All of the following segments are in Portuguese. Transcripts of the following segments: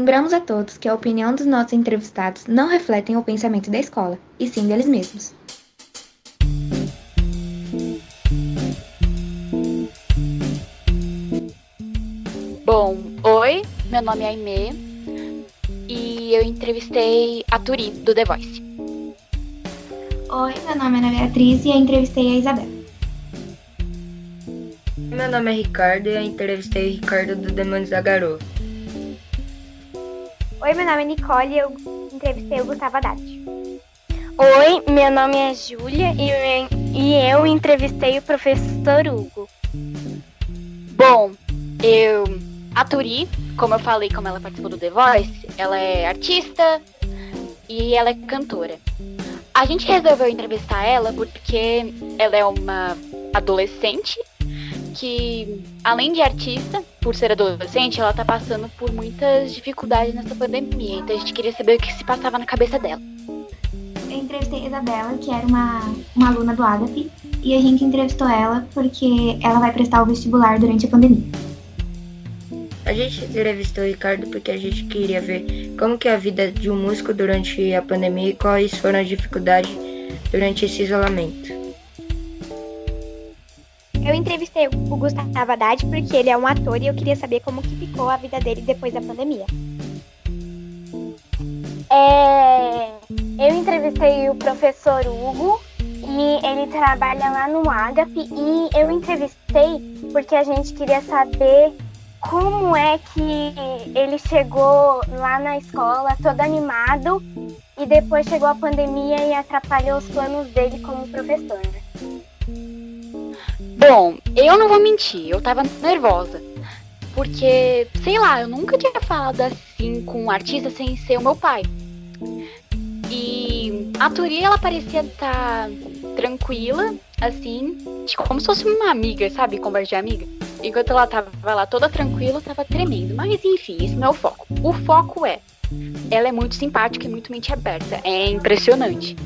Lembramos a todos que a opinião dos nossos entrevistados não refletem o pensamento da escola, e sim deles mesmos. Bom, oi, meu nome é Aimee e eu entrevistei a Turi do The Voice. Oi, meu nome é Ana Beatriz e eu entrevistei a Isabela. Meu nome é Ricardo e eu entrevistei o Ricardo do Demônios da Garoa. Oi, meu nome é Nicole e eu entrevistei o Gustavo Haddad. Oi, meu nome é Júlia e, e eu entrevistei o professor Hugo. Bom, eu. A Turi, como eu falei, como ela participou do The Voice, ela é artista e ela é cantora. A gente resolveu entrevistar ela porque ela é uma adolescente que, além de artista, por ser adolescente, ela tá passando por muitas dificuldades nessa pandemia. Então a gente queria saber o que se passava na cabeça dela. Eu entrevistei a Isabela, que era uma, uma aluna do Agape, e a gente entrevistou ela porque ela vai prestar o vestibular durante a pandemia. A gente entrevistou o Ricardo porque a gente queria ver como que é a vida de um músico durante a pandemia e quais foram as dificuldades durante esse isolamento. Eu entrevistei o Gustavo Haddad porque ele é um ator e eu queria saber como que ficou a vida dele depois da pandemia. É, eu entrevistei o professor Hugo e ele trabalha lá no Agape e eu entrevistei porque a gente queria saber como é que ele chegou lá na escola todo animado e depois chegou a pandemia e atrapalhou os planos dele como professor. Bom, eu não vou mentir, eu tava nervosa. Porque, sei lá, eu nunca tinha falado assim com um artista sem ser o meu pai. E a Turi, ela parecia estar tá tranquila, assim, tipo, como se fosse uma amiga, sabe? Conversa de amiga. Enquanto ela tava lá toda tranquila, eu tava tremendo. Mas enfim, isso não é o foco. O foco é, ela é muito simpática e muito mente aberta. É impressionante.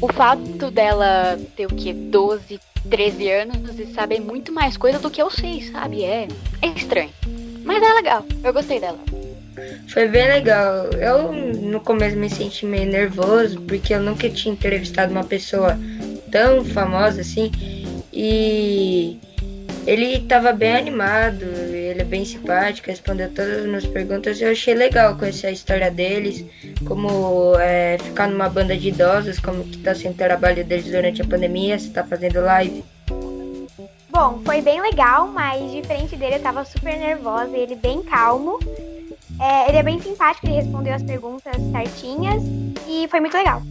O fato dela ter o que? 12, 13 anos e saber muito mais coisa do que eu sei, sabe? É, é estranho. Mas é legal. Eu gostei dela. Foi bem legal. Eu no começo me senti meio nervoso porque eu nunca tinha entrevistado uma pessoa tão famosa assim. E ele estava bem animado, é bem simpático, respondeu todas as minhas perguntas. Eu achei legal conhecer a história deles, como é, ficar numa banda de idosos, como que está sendo o trabalho deles durante a pandemia, se está fazendo live. Bom, foi bem legal, mas diferente dele eu estava super nervosa e ele bem calmo. É, ele é bem simpático, ele respondeu as perguntas certinhas e foi muito legal.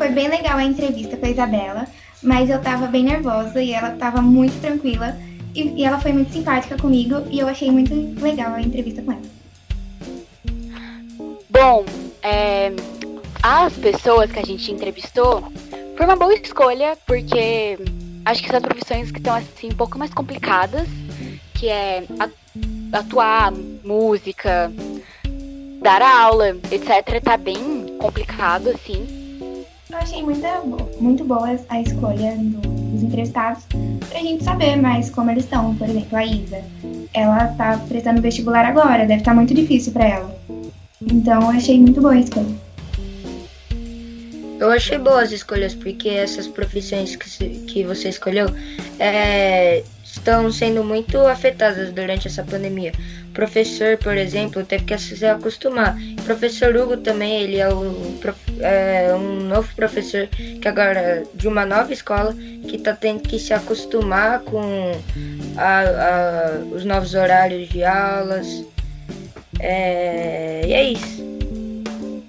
Foi bem legal a entrevista com a Isabela, mas eu tava bem nervosa e ela tava muito tranquila. E, e ela foi muito simpática comigo e eu achei muito legal a entrevista com ela. Bom, é, as pessoas que a gente entrevistou foi uma boa escolha, porque acho que são profissões que estão assim um pouco mais complicadas, que é atuar, música, dar aula, etc. Tá bem complicado, assim. Achei muito, muito boa a escolha do, dos entrevistados pra gente saber mais como eles estão. Por exemplo, a Isa. Ela tá prestando vestibular agora, deve estar tá muito difícil para ela. Então achei muito boa a escolha. Eu achei boas as escolhas, porque essas profissões que, que você escolheu é, estão sendo muito afetadas durante essa pandemia. Professor, por exemplo, teve que se acostumar. O professor Hugo também, ele é um, é um novo professor que agora de uma nova escola que está tendo que se acostumar com a, a, os novos horários de aulas. É, E é isso.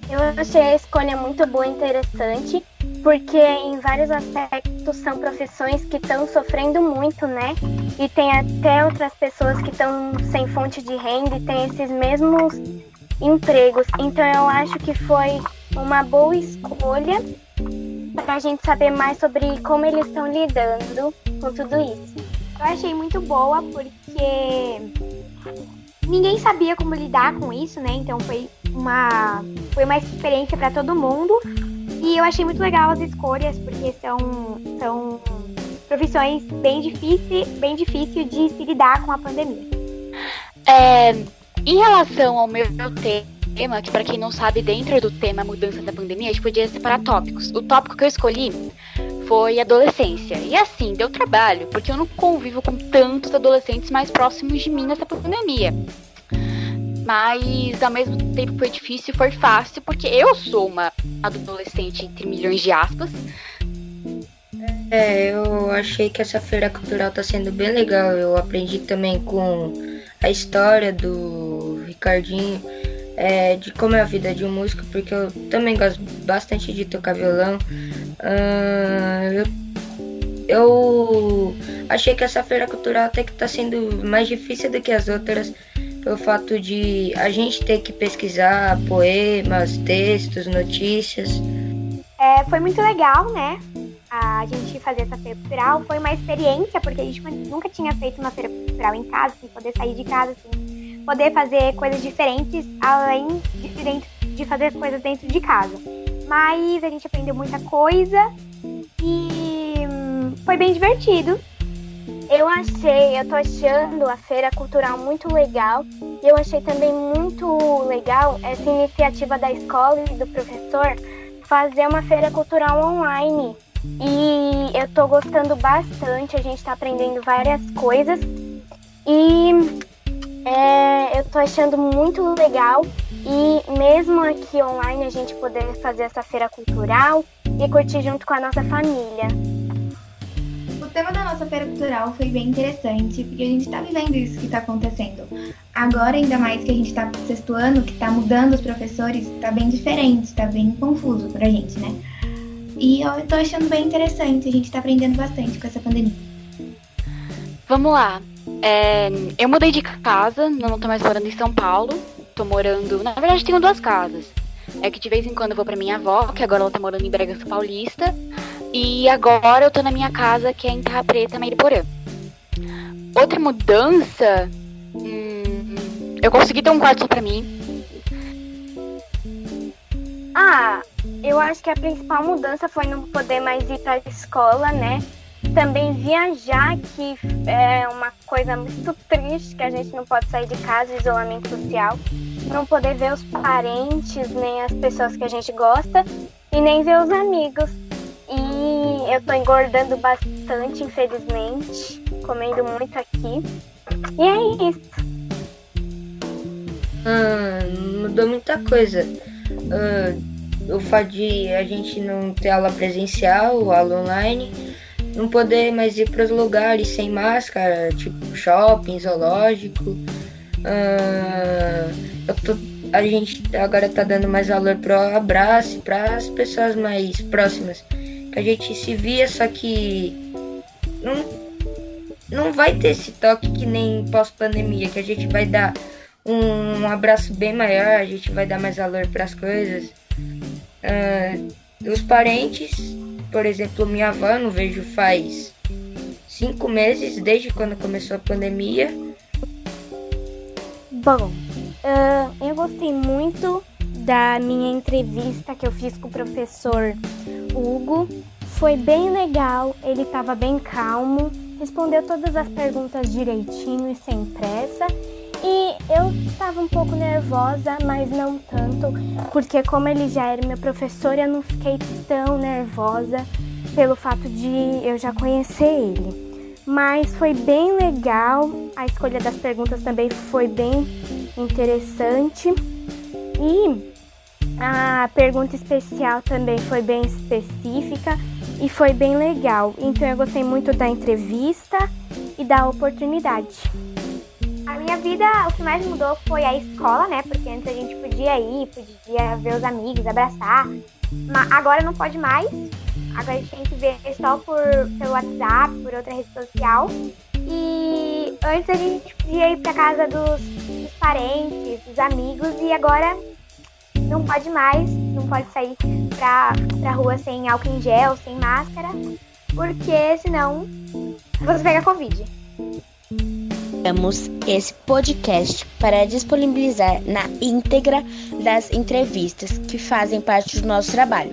Eu achei a escolha muito boa e interessante, porque em vários aspectos são profissões que estão sofrendo muito, né? E tem até outras pessoas que estão sem fonte de renda e têm esses mesmos empregos. Então eu acho que foi uma boa escolha para a gente saber mais sobre como eles estão lidando com tudo isso. Eu achei muito boa porque ninguém sabia como lidar com isso, né? Então foi uma foi uma experiência para todo mundo. E eu achei muito legal as escolhas porque são são profissões bem difíceis, bem difícil de se lidar com a pandemia. É, em relação ao meu tema, que para quem não sabe, dentro do tema mudança da pandemia, a gente podia separar tópicos. O tópico que eu escolhi foi adolescência. E assim, deu trabalho, porque eu não convivo com tantos adolescentes mais próximos de mim nessa pandemia. Mas ao mesmo tempo foi difícil, foi fácil, porque eu sou uma adolescente entre milhões de aspas. É, eu achei que essa feira cultural tá sendo bem legal. Eu aprendi também com a história do Ricardinho, é, de como é a vida de um músico, porque eu também gosto bastante de tocar violão. Uh, eu, eu achei que essa feira cultural até que tá sendo mais difícil do que as outras pelo fato de a gente ter que pesquisar poemas, textos, notícias. É, foi muito legal, né? A gente fazer essa feira cultural foi uma experiência, porque a gente nunca tinha feito uma feira cultural em casa, sem poder sair de casa, assim, poder fazer coisas diferentes, além de, dentro, de fazer coisas dentro de casa. Mas a gente aprendeu muita coisa e hum, foi bem divertido. Eu achei, eu tô achando a feira cultural muito legal. E eu achei também muito legal essa iniciativa da escola e do professor fazer uma feira cultural online. E eu tô gostando bastante, a gente tá aprendendo várias coisas. E é, eu tô achando muito legal. E mesmo aqui online a gente poder fazer essa feira cultural e curtir junto com a nossa família tema da nossa feira cultural foi bem interessante, porque a gente está vivendo isso que está acontecendo. Agora, ainda mais que a gente está sexto ano, que está mudando os professores, está bem diferente, está bem confuso para a gente, né? E eu estou achando bem interessante, a gente está aprendendo bastante com essa pandemia. Vamos lá. É, eu mudei de casa, não estou mais morando em São Paulo. Estou morando. Na verdade, tenho duas casas. É que de vez em quando eu vou para minha avó, que agora ela tá morando em Bragança Paulista. E agora eu tô na minha casa, que é em Terra Preta, Meiriporã. Outra mudança. Hum, eu consegui ter um quarto só pra mim. Ah, eu acho que a principal mudança foi não poder mais ir pra escola, né? Também viajar, que é uma coisa muito triste, que a gente não pode sair de casa, isolamento social. Não poder ver os parentes, nem as pessoas que a gente gosta, e nem ver os amigos. E eu tô engordando bastante, infelizmente. Comendo muito aqui. E é isso. Ah, mudou muita coisa. Ah, o fato de a gente não ter aula presencial, aula online, não poder mais ir para os lugares sem máscara, tipo shopping, zoológico. Ah, tô, a gente agora tá dando mais valor pro abraço, para as pessoas mais próximas a gente se via, só que não, não vai ter esse toque que nem pós-pandemia, que a gente vai dar um, um, abraço bem maior, a gente vai dar mais valor para as coisas. Uh, os parentes, por exemplo, minha avó, não vejo faz cinco meses, desde quando começou a pandemia. Bom, uh, eu gostei muito da minha entrevista que eu fiz com o professor Hugo. Foi bem legal, ele estava bem calmo, respondeu todas as perguntas direitinho e sem pressa. E eu estava um pouco nervosa, mas não tanto, porque como ele já era meu professor, eu não fiquei tão nervosa pelo fato de eu já conhecer ele. Mas foi bem legal, a escolha das perguntas também foi bem interessante. E a pergunta especial também foi bem específica e foi bem legal. Então eu gostei muito da entrevista e da oportunidade. A minha vida, o que mais mudou foi a escola, né? Porque antes a gente podia ir, podia ver os amigos, abraçar. Mas agora não pode mais. Agora a gente tem que ver só por, pelo WhatsApp, por outra rede social. E antes a gente podia ir pra casa dos, dos parentes, dos amigos, e agora não pode mais, não pode sair pra, pra rua sem álcool em gel, sem máscara, porque senão você pega Covid. Temos esse podcast para disponibilizar na íntegra das entrevistas que fazem parte do nosso trabalho.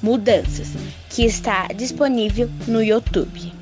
Mudanças, que está disponível no YouTube.